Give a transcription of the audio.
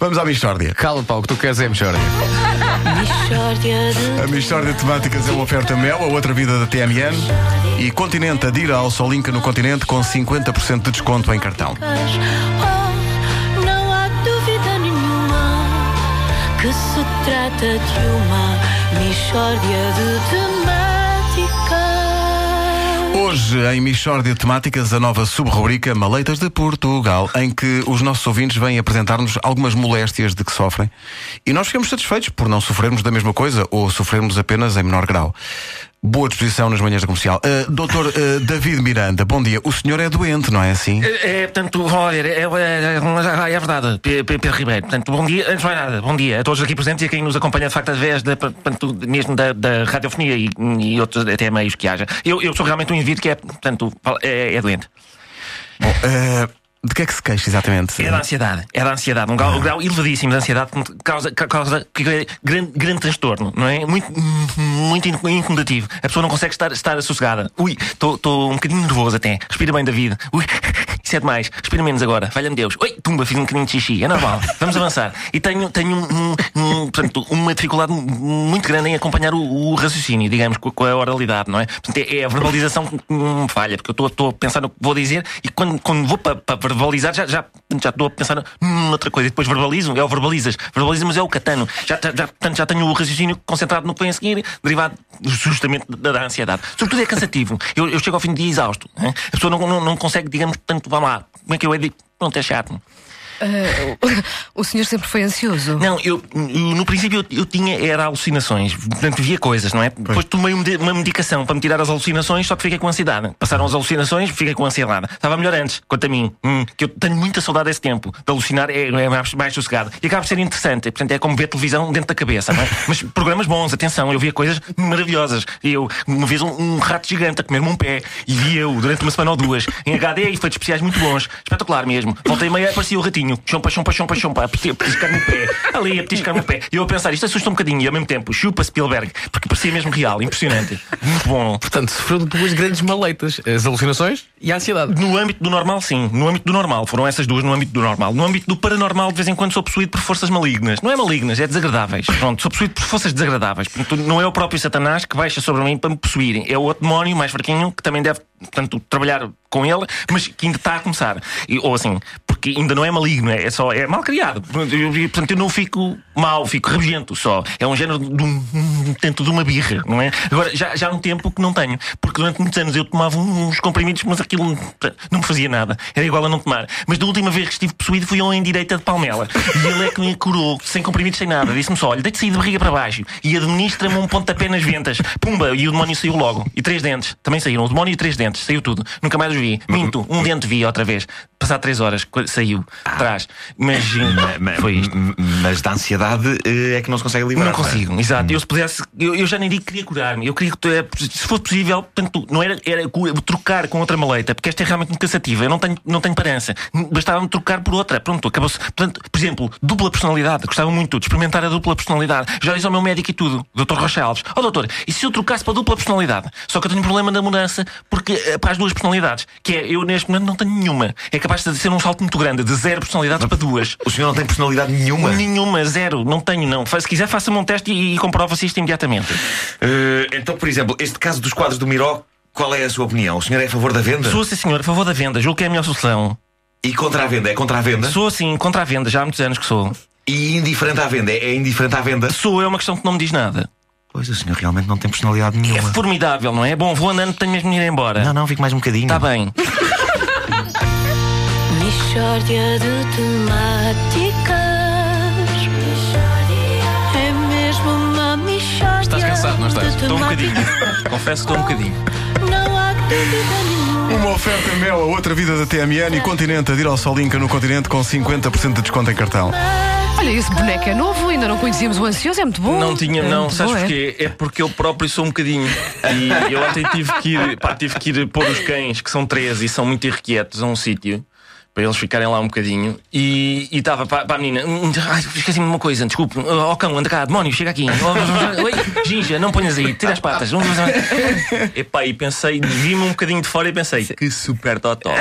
Vamos à Michórdia. Cala, pau, que tu queres é de A Michórdia de Temáticas é uma oferta Mel, a outra vida da TMN. E Continente adira ao Solinca no Continente com 50% de desconto em cartão. Oh, não há dúvida nenhuma que se trata de uma Mishória de temáticas. Hoje, em Michórdia Temáticas, a nova sub-rubrica Maleitas de Portugal, em que os nossos ouvintes vêm apresentar-nos algumas moléstias de que sofrem. E nós ficamos satisfeitos por não sofrermos da mesma coisa ou sofrermos apenas em menor grau. Boa disposição nas manhãs da comercial. Uh, doutor uh, David Miranda, bom dia. O senhor é doente, não é assim? É, é, portanto, vamos ver, é, é, é, é verdade, Pedro Ribeiro. Portanto, bom dia, antes de mais nada, bom dia a todos aqui presentes e a quem nos acompanha de facto através da, portanto, mesmo da, da radiofonia e, e outros até meios que haja. Eu, eu sou realmente um indivíduo que é, portanto, é, é doente. Bom, uh, que é que se queixa exatamente? É da ansiedade, é da ansiedade, um grau, grau elevadíssimo de ansiedade que causa, ca- causa grande, grande transtorno, não é? Muito, muito in- incomodativo. A pessoa não consegue estar, estar sossegada. Ui, estou um bocadinho nervoso até. Respira bem, David. Ui, isso é demais. Respira menos agora. Valha-me Deus. Ui, tumba, fiz um bocadinho de xixi. É normal. Vamos avançar. E tenho, tenho um, um, portanto, uma dificuldade muito grande em acompanhar o, o raciocínio, digamos, com, com a oralidade, não é? Portanto, é, é a verbalização que me falha, porque eu estou a pensar no que vou dizer e quando, quando vou para verbalizar já já já estou a pensar noutra coisa e depois verbalizo, é o verbalizas. Verbalizas, mas é o catano. Já, já, já, portanto, já tenho o raciocínio concentrado no que vem a seguir, derivado justamente da, da ansiedade. Sobretudo é cansativo. Eu, eu chego ao fim do dia exausto. hein? A pessoa não, não, não consegue, digamos, tanto, vamos lá, como é que eu é. Pronto, é chato. Ah, o senhor sempre foi ansioso? Não, eu, no princípio eu, eu tinha era alucinações, portanto via coisas, não é? Depois tomei uma, medicação para me tirar as alucinações, só que fiquei com ansiedade. Passaram as alucinações, fiquei com ansiedade. Estava melhor antes, quanto a mim, hum, que eu tenho muita saudade desse tempo. De alucinar é, é mais, mais sossegado. E acaba por ser interessante, portanto é como ver televisão dentro da cabeça, não é? Mas programas bons, atenção, eu via coisas maravilhosas. E eu, uma vez, um, um rato gigante a comer-me um pé, e vi eu durante uma semana ou duas, em HD e efeitos especiais muito bons, espetacular mesmo. Voltei meia, aparecia o ratinho, chompa, chompa, chompa, chompa, a peti- a petiscar-me o pé, ali a petiscar-me o pé. E eu a pensar, isto assusta um bocadinho, e ao mesmo tempo, chupa Spielberg, porque parecia mesmo real, impressionante, muito bom. Portanto, sofreu de duas grandes maleitas: as alucinações e a ansiedade. No âmbito do normal, sim. No âmbito do normal. Foram essas duas no âmbito do normal. No âmbito do paranormal, de vez em quando sou possuído por forças malignas. Não é malignas, é desagradáveis. Pronto, sou possuído por forças desagradáveis. Portanto, não é o próprio Satanás que baixa sobre mim para me possuírem. É o outro demónio mais fraquinho que também deve, portanto, trabalhar com ele, mas que ainda está a começar. E- ou assim, porque ainda não é maligno, é, é só é mal criado. Portanto, eu, não fico mal, fico rabugento só. É um género de um, tento de uma birra, não é? Agora, já, já há um tempo que não tenho, porque durante muitos anos eu tomava uns comprimidos, mas aquilo não me fazia nada. Era igual a não tomar. Mas da última vez que estive possuído fui um em direita de Palmela. E ele é que me curou, sem comprimidos, sem nada. Disse-me só: olha, deite-se de barriga para baixo e administra-me um pontapé nas ventas. Pumba! E o demónio saiu logo. E três dentes. Também saíram. O demónio e três dentes. Saiu tudo. Nunca mais os vi. Minto. Um dente vi outra vez. Passar três horas. Saiu. Atrás. Mas. Ma- Foi isto. Mas da ansiedade eh, é que não se consegue livrar. Não consigo, exato. Eu se pudesse, eu, eu já nem digo que queria curar-me. Eu queria que, eh, se fosse possível, portanto, não era, era trocar com outra maleta, porque esta é realmente muito cansativa. Eu não tenho, não tenho parança. Bastava-me trocar por outra. Pronto, acabou-se. Portanto, por exemplo, dupla personalidade. Gostava muito de experimentar a dupla personalidade. Já disse ao meu médico e tudo, Dr. Rocha Alves. Ó, doutor, e se eu trocasse para a dupla personalidade? Só que eu tenho um problema da mudança, porque eh, para as duas personalidades, que é, eu neste momento não tenho nenhuma. É capaz de ser um salto muito grande, de zero personalidades para duas. O senhor não tem personalidade nenhuma. Nenhuma, zero, não tenho, não. Se quiser, faça-me um teste e, e comprova-se isto imediatamente. Eh, então, por exemplo, este caso dos quadros do Miró, qual é a sua opinião? O senhor é a favor da venda? Sou, sim, senhor, a favor da venda, julgo que é a melhor solução. E contra a venda? É contra a venda? Sou, sim, contra a venda, já há muitos anos que sou. E indiferente à venda? É é indiferente à venda? Sou, é uma questão que não me diz nada. Pois o senhor realmente não tem personalidade É nenhuma. formidável, não é? Bom, vou andando, tenho mesmo de ir embora. Não, não, fique mais um bocadinho. Está bem. Mishória de temáticas. Estás Estou um bocadinho. Confesso que estou um bocadinho. Não há dúvida nenhuma. Uma oferta Mel, a outra vida da TMN e Continente adira ao Solinca no Continente com 50% de desconto em cartão. Olha, esse boneco é novo, ainda não conhecíamos o ansioso, é muito bom. Não tinha, É não, muito sabes bom, é? porquê? É porque eu próprio sou um bocadinho. E eu ontem tive que ir, pá, tive que ir pôr os cães, que são 13 e são muito irrequietos, a um sítio. Para eles ficarem lá um bocadinho. E estava para, para a menina "Hum, Ai, esqueci-me de uma coisa, desculpe. Ó cão, anda cá, demónio, chega aqui. Oh, Oi, Ginja, não ponhas aí, tira as patas Epá, e pensei Vi-me um bocadinho de fora e pensei Que super totó